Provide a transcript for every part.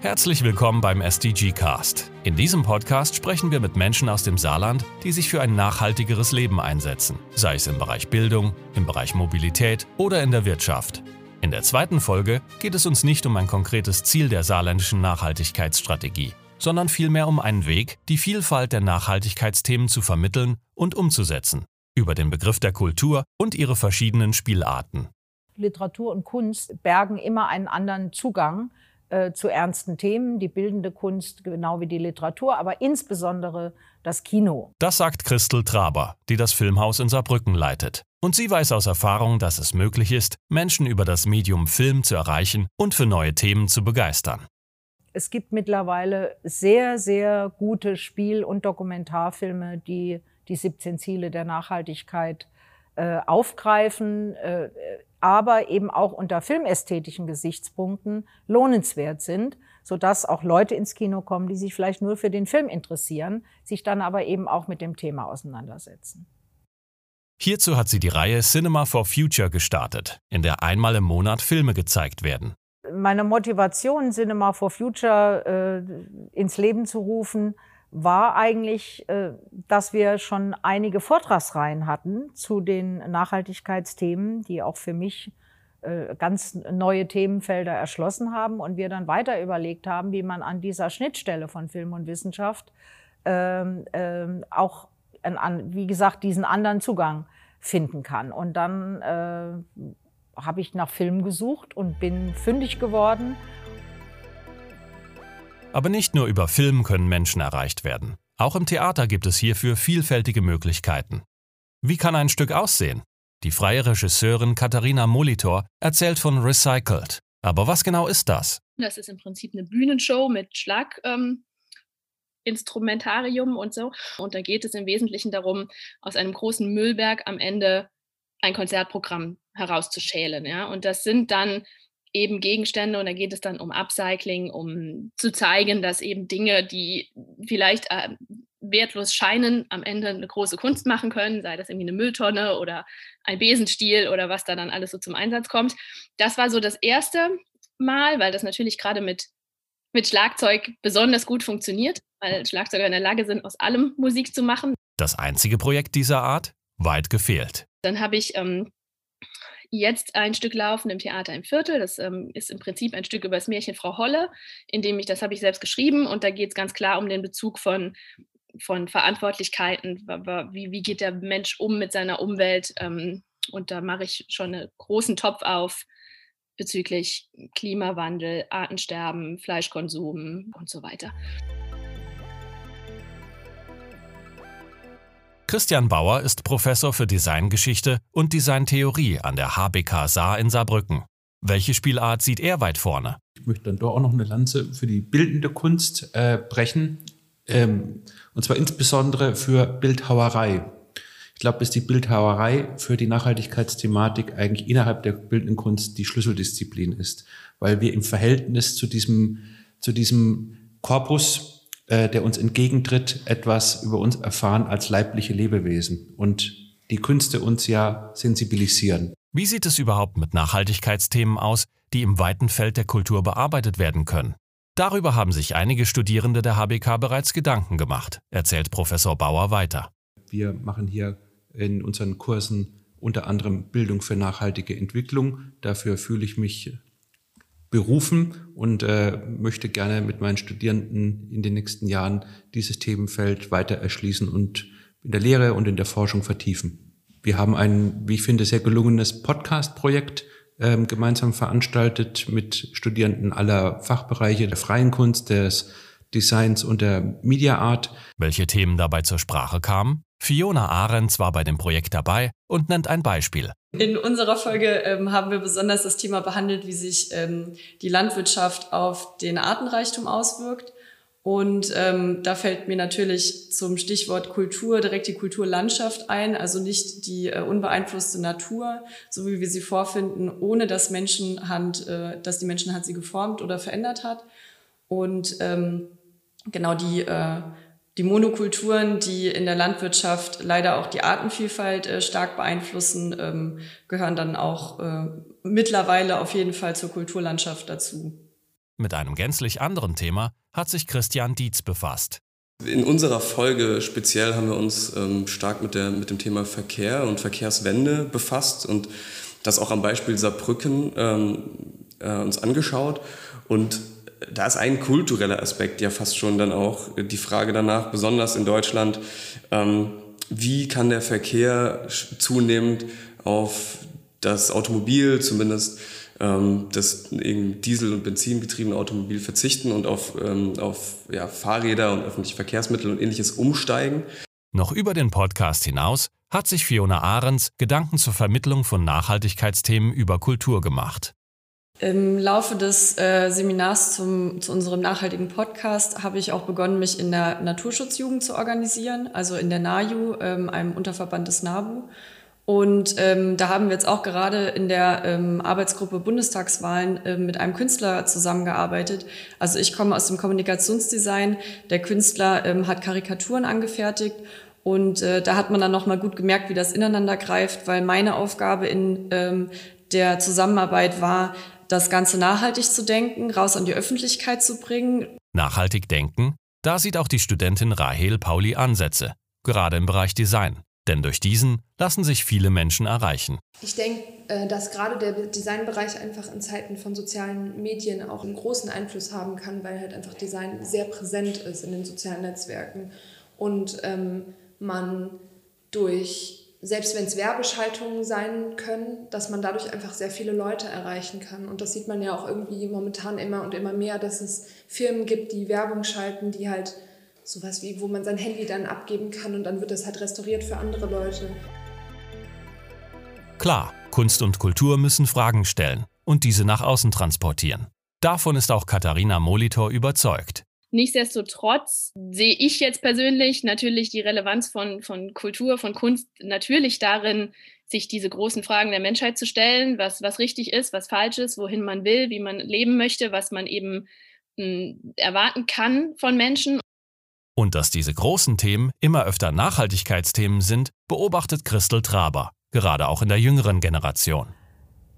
Herzlich willkommen beim SDG Cast. In diesem Podcast sprechen wir mit Menschen aus dem Saarland, die sich für ein nachhaltigeres Leben einsetzen, sei es im Bereich Bildung, im Bereich Mobilität oder in der Wirtschaft. In der zweiten Folge geht es uns nicht um ein konkretes Ziel der saarländischen Nachhaltigkeitsstrategie, sondern vielmehr um einen Weg, die Vielfalt der Nachhaltigkeitsthemen zu vermitteln und umzusetzen, über den Begriff der Kultur und ihre verschiedenen Spielarten. Literatur und Kunst bergen immer einen anderen Zugang äh, zu ernsten Themen, die bildende Kunst genau wie die Literatur, aber insbesondere das Kino. Das sagt Christel Traber, die das Filmhaus in Saarbrücken leitet. Und sie weiß aus Erfahrung, dass es möglich ist, Menschen über das Medium Film zu erreichen und für neue Themen zu begeistern. Es gibt mittlerweile sehr, sehr gute Spiel- und Dokumentarfilme, die die 17 Ziele der Nachhaltigkeit äh, aufgreifen. Äh, aber eben auch unter filmästhetischen Gesichtspunkten lohnenswert sind, sodass auch Leute ins Kino kommen, die sich vielleicht nur für den Film interessieren, sich dann aber eben auch mit dem Thema auseinandersetzen. Hierzu hat sie die Reihe Cinema for Future gestartet, in der einmal im Monat Filme gezeigt werden. Meine Motivation, Cinema for Future äh, ins Leben zu rufen, war eigentlich, äh, dass wir schon einige Vortragsreihen hatten zu den Nachhaltigkeitsthemen, die auch für mich äh, ganz neue Themenfelder erschlossen haben und wir dann weiter überlegt haben, wie man an dieser Schnittstelle von Film und Wissenschaft ähm, ähm, auch, wie gesagt, diesen anderen Zugang finden kann. Und dann äh, habe ich nach Film gesucht und bin fündig geworden aber nicht nur über Film können Menschen erreicht werden. Auch im Theater gibt es hierfür vielfältige Möglichkeiten. Wie kann ein Stück aussehen? Die freie Regisseurin Katharina Molitor erzählt von Recycled. Aber was genau ist das? Das ist im Prinzip eine Bühnenshow mit Schlaginstrumentarium ähm, und so. Und da geht es im Wesentlichen darum, aus einem großen Müllberg am Ende ein Konzertprogramm herauszuschälen. Ja? Und das sind dann eben Gegenstände und da geht es dann um Upcycling, um zu zeigen, dass eben Dinge, die vielleicht äh, wertlos scheinen, am Ende eine große Kunst machen können, sei das irgendwie eine Mülltonne oder ein Besenstiel oder was da dann alles so zum Einsatz kommt. Das war so das erste Mal, weil das natürlich gerade mit, mit Schlagzeug besonders gut funktioniert, weil Schlagzeuger in der Lage sind, aus allem Musik zu machen. Das einzige Projekt dieser Art? Weit gefehlt. Dann habe ich ähm, jetzt ein Stück laufen im Theater im Viertel. Das ähm, ist im Prinzip ein Stück über das Märchen Frau Holle, in dem ich, das habe ich selbst geschrieben und da geht es ganz klar um den Bezug von, von Verantwortlichkeiten. Wie, wie geht der Mensch um mit seiner Umwelt? Ähm, und da mache ich schon einen großen Topf auf bezüglich Klimawandel, Artensterben, Fleischkonsum und so weiter. Christian Bauer ist Professor für Designgeschichte und Designtheorie an der HBK Saar in Saarbrücken. Welche Spielart sieht er weit vorne? Ich möchte dann doch auch noch eine Lanze für die bildende Kunst äh, brechen. Ähm, und zwar insbesondere für Bildhauerei. Ich glaube, dass die Bildhauerei für die Nachhaltigkeitsthematik eigentlich innerhalb der bildenden Kunst die Schlüsseldisziplin ist, weil wir im Verhältnis zu diesem, zu diesem Korpus äh, der uns entgegentritt, etwas über uns erfahren als leibliche Lebewesen und die Künste uns ja sensibilisieren. Wie sieht es überhaupt mit Nachhaltigkeitsthemen aus, die im weiten Feld der Kultur bearbeitet werden können? Darüber haben sich einige Studierende der HBK bereits Gedanken gemacht, erzählt Professor Bauer weiter. Wir machen hier in unseren Kursen unter anderem Bildung für nachhaltige Entwicklung. Dafür fühle ich mich berufen und äh, möchte gerne mit meinen Studierenden in den nächsten Jahren dieses Themenfeld weiter erschließen und in der Lehre und in der Forschung vertiefen. Wir haben ein, wie ich finde, sehr gelungenes Podcast-Projekt ähm, gemeinsam veranstaltet mit Studierenden aller Fachbereiche der freien Kunst, des Designs und der Media Art. Welche Themen dabei zur Sprache kamen? Fiona Ahrens war bei dem Projekt dabei und nennt ein Beispiel. In unserer Folge ähm, haben wir besonders das Thema behandelt, wie sich ähm, die Landwirtschaft auf den Artenreichtum auswirkt. Und ähm, da fällt mir natürlich zum Stichwort Kultur direkt die Kulturlandschaft ein, also nicht die äh, unbeeinflusste Natur, so wie wir sie vorfinden, ohne dass Menschenhand, äh, dass die Menschenhand sie geformt oder verändert hat. Und ähm, genau die äh, die Monokulturen, die in der Landwirtschaft leider auch die Artenvielfalt äh, stark beeinflussen, ähm, gehören dann auch äh, mittlerweile auf jeden Fall zur Kulturlandschaft dazu. Mit einem gänzlich anderen Thema hat sich Christian Dietz befasst. In unserer Folge speziell haben wir uns ähm, stark mit, der, mit dem Thema Verkehr und Verkehrswende befasst und das auch am Beispiel Saarbrücken ähm, äh, uns angeschaut. Und da ist ein kultureller Aspekt ja fast schon dann auch die Frage danach, besonders in Deutschland, ähm, wie kann der Verkehr zunehmend auf das Automobil, zumindest ähm, das Diesel- und Benzingetriebene Automobil verzichten und auf, ähm, auf ja, Fahrräder und öffentliche Verkehrsmittel und ähnliches umsteigen. Noch über den Podcast hinaus hat sich Fiona Ahrens Gedanken zur Vermittlung von Nachhaltigkeitsthemen über Kultur gemacht. Im Laufe des äh, Seminars zum, zu unserem nachhaltigen Podcast habe ich auch begonnen, mich in der Naturschutzjugend zu organisieren, also in der NAJU, ähm, einem Unterverband des NABU. Und ähm, da haben wir jetzt auch gerade in der ähm, Arbeitsgruppe Bundestagswahlen äh, mit einem Künstler zusammengearbeitet. Also ich komme aus dem Kommunikationsdesign. Der Künstler ähm, hat Karikaturen angefertigt und äh, da hat man dann nochmal gut gemerkt, wie das ineinander greift, weil meine Aufgabe in ähm, der Zusammenarbeit war, das Ganze nachhaltig zu denken, raus an die Öffentlichkeit zu bringen. Nachhaltig denken? Da sieht auch die Studentin Rahel Pauli Ansätze, gerade im Bereich Design. Denn durch diesen lassen sich viele Menschen erreichen. Ich denke, äh, dass gerade der Designbereich einfach in Zeiten von sozialen Medien auch einen großen Einfluss haben kann, weil halt einfach Design sehr präsent ist in den sozialen Netzwerken und ähm, man durch selbst wenn es Werbeschaltungen sein können, dass man dadurch einfach sehr viele Leute erreichen kann. Und das sieht man ja auch irgendwie momentan immer und immer mehr, dass es Firmen gibt, die Werbung schalten, die halt sowas wie, wo man sein Handy dann abgeben kann und dann wird es halt restauriert für andere Leute. Klar, Kunst und Kultur müssen Fragen stellen und diese nach außen transportieren. Davon ist auch Katharina Molitor überzeugt. Nichtsdestotrotz sehe ich jetzt persönlich natürlich die Relevanz von, von Kultur, von Kunst natürlich darin, sich diese großen Fragen der Menschheit zu stellen, was, was richtig ist, was falsch ist, wohin man will, wie man leben möchte, was man eben mh, hm, erwarten kann von Menschen. Und dass diese großen Themen immer öfter Nachhaltigkeitsthemen sind, beobachtet Christel Traber, gerade auch in der jüngeren Generation.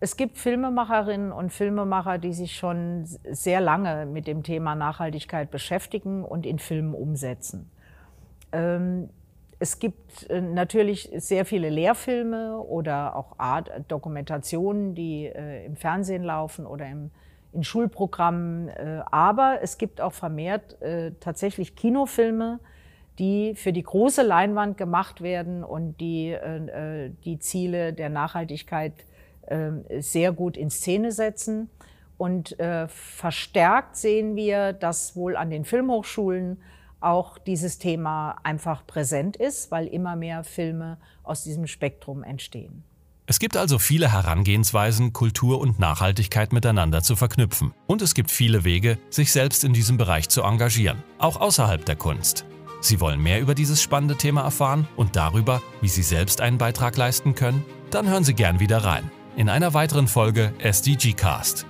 Es gibt Filmemacherinnen und Filmemacher, die sich schon sehr lange mit dem Thema Nachhaltigkeit beschäftigen und in Filmen umsetzen. Ähm, es gibt äh, natürlich sehr viele Lehrfilme oder auch Art Dokumentationen, die äh, im Fernsehen laufen oder im, in Schulprogrammen. Äh, aber es gibt auch vermehrt tatsächlich Kinofilme, die für die große Leinwand gemacht werden und die die Ziele der Nachhaltigkeit sehr gut in Szene setzen. Und äh, verstärkt sehen wir, dass wohl an den Filmhochschulen auch dieses Thema einfach präsent ist, weil immer mehr Filme aus diesem Spektrum entstehen. Es gibt also viele Herangehensweisen, Kultur und Nachhaltigkeit miteinander zu verknüpfen. Und es gibt viele Wege, sich selbst in diesem Bereich zu engagieren, auch außerhalb der Kunst. Sie wollen mehr über dieses spannende Thema erfahren und darüber, wie Sie selbst einen Beitrag leisten können? Dann hören Sie gern wieder rein in einer weiteren Folge SDG Cast.